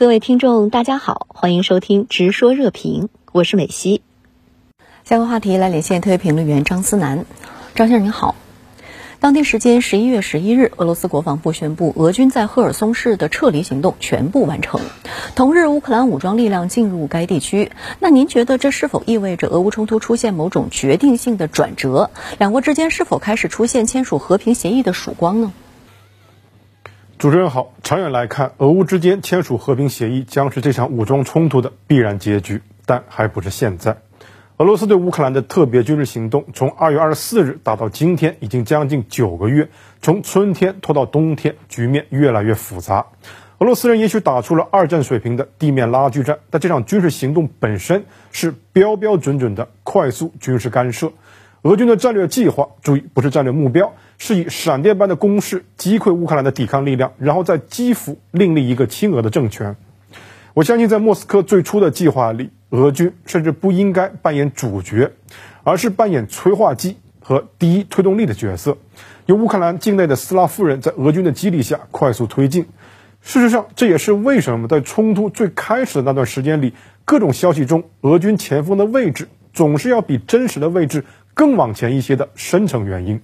各位听众，大家好，欢迎收听《直说热评》，我是美西。下个话题来连线特约评论员张思南，张先生您好。当地时间十一月十一日，俄罗斯国防部宣布，俄军在赫尔松市的撤离行动全部完成。同日，乌克兰武装力量进入该地区。那您觉得这是否意味着俄乌冲突出现某种决定性的转折？两国之间是否开始出现签署和平协议的曙光呢？主持人好，长远来看，俄乌之间签署和平协议将是这场武装冲突的必然结局，但还不是现在。俄罗斯对乌克兰的特别军事行动从二月二十四日打到今天，已经将近九个月，从春天拖到冬天，局面越来越复杂。俄罗斯人也许打出了二战水平的地面拉锯战，但这场军事行动本身是标标准准的快速军事干涉。俄军的战略计划，注意不是战略目标，是以闪电般的攻势击溃乌克兰的抵抗力量，然后在基辅另立一个亲俄的政权。我相信，在莫斯科最初的计划里，俄军甚至不应该扮演主角，而是扮演催化剂和第一推动力的角色，由乌克兰境内的斯拉夫人在俄军的激励下快速推进。事实上，这也是为什么在冲突最开始的那段时间里，各种消息中俄军前锋的位置总是要比真实的位置。更往前一些的深层原因，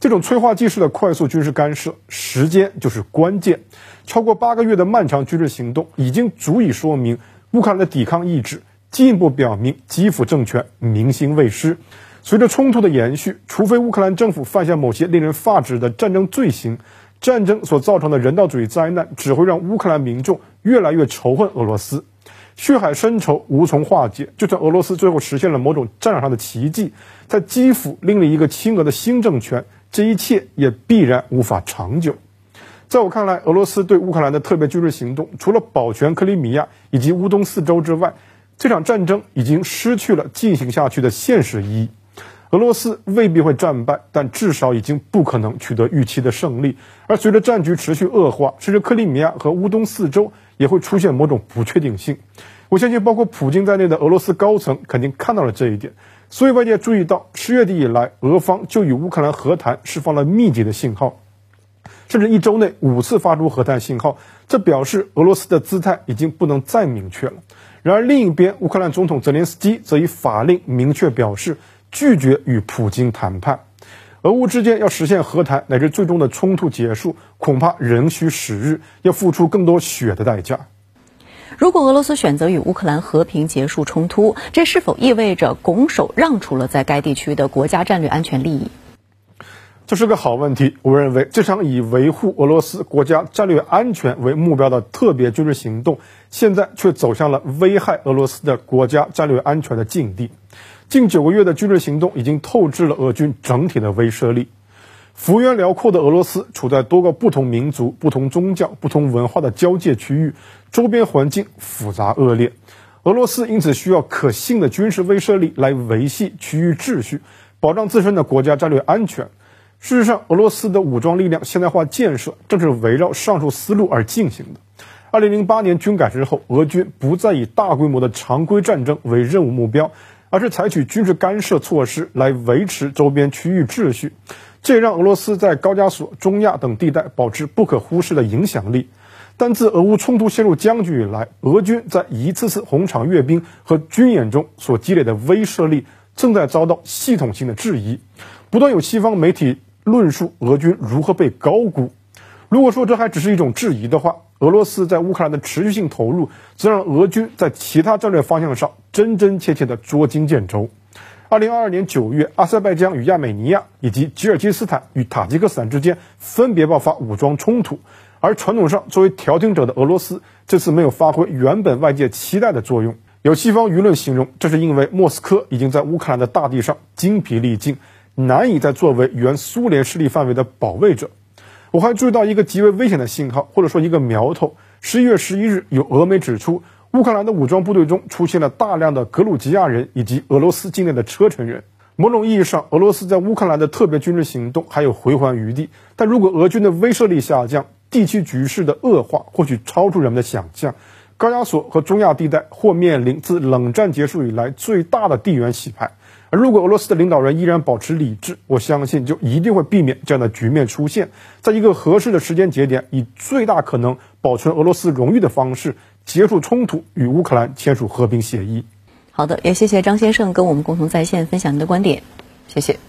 这种催化剂式的快速军事干涉，时间就是关键。超过八个月的漫长军事行动，已经足以说明乌克兰的抵抗意志，进一步表明基辅政权民心未失。随着冲突的延续，除非乌克兰政府犯下某些令人发指的战争罪行，战争所造成的人道主义灾难只会让乌克兰民众越来越仇恨俄罗斯。血海深仇无从化解，就算俄罗斯最后实现了某种战场上的奇迹，在基辅另立一个亲俄的新政权，这一切也必然无法长久。在我看来，俄罗斯对乌克兰的特别军事行动，除了保全克里米亚以及乌东四州之外，这场战争已经失去了进行下去的现实意义。俄罗斯未必会战败，但至少已经不可能取得预期的胜利。而随着战局持续恶化，甚至克里米亚和乌东四州也会出现某种不确定性。我相信，包括普京在内的俄罗斯高层肯定看到了这一点。所以外界注意到，十月底以来，俄方就与乌克兰和谈释放了密集的信号，甚至一周内五次发出和谈信号。这表示俄罗斯的姿态已经不能再明确了。然而，另一边，乌克兰总统泽连斯基则以法令明确表示。拒绝与普京谈判，俄乌之间要实现和谈乃至最终的冲突结束，恐怕仍需时日，要付出更多血的代价。如果俄罗斯选择与乌克兰和平结束冲突，这是否意味着拱手让出了在该地区的国家战略安全利益？这是个好问题。我认为这场以维护俄罗斯国家战略安全为目标的特别军事行动，现在却走向了危害俄罗斯的国家战略安全的境地。近九个月的军事行动已经透支了俄军整体的威慑力。幅员辽阔的俄罗斯处在多个不同民族、不同宗教、不同文化的交界区域，周边环境复杂恶劣。俄罗斯因此需要可信的军事威慑力来维系区域秩序，保障自身的国家战略安全。事实上，俄罗斯的武装力量现代化建设正是围绕上述思路而进行的。二零零八年军改之后，俄军不再以大规模的常规战争为任务目标。而是采取军事干涉措施来维持周边区域秩序，这也让俄罗斯在高加索、中亚等地带保持不可忽视的影响力。但自俄乌冲突陷入僵局以来，俄军在一次次红场阅兵和军演中所积累的威慑力正在遭到系统性的质疑。不断有西方媒体论述俄军如何被高估。如果说这还只是一种质疑的话，俄罗斯在乌克兰的持续性投入，则让俄军在其他战略方向上真真切切的捉襟见肘。二零二二年九月，阿塞拜疆与亚美尼亚以及吉尔吉斯坦与塔吉克斯坦之间分别爆发武装冲突，而传统上作为调停者的俄罗斯这次没有发挥原本外界期待的作用。有西方舆论形容，这是因为莫斯科已经在乌克兰的大地上精疲力尽，难以再作为原苏联势力范围的保卫者。我还注意到一个极为危险的信号，或者说一个苗头。十一月十一日，有俄媒指出，乌克兰的武装部队中出现了大量的格鲁吉亚人以及俄罗斯境内的车臣人。某种意义上，俄罗斯在乌克兰的特别军事行动还有回环余地。但如果俄军的威慑力下降，地区局势的恶化或许超出人们的想象，高加索和中亚地带或面临自冷战结束以来最大的地缘洗牌。而如果俄罗斯的领导人依然保持理智，我相信就一定会避免这样的局面出现，在一个合适的时间节点，以最大可能保存俄罗斯荣誉的方式结束冲突，与乌克兰签署和平协议。好的，也谢谢张先生跟我们共同在线分享您的观点，谢谢。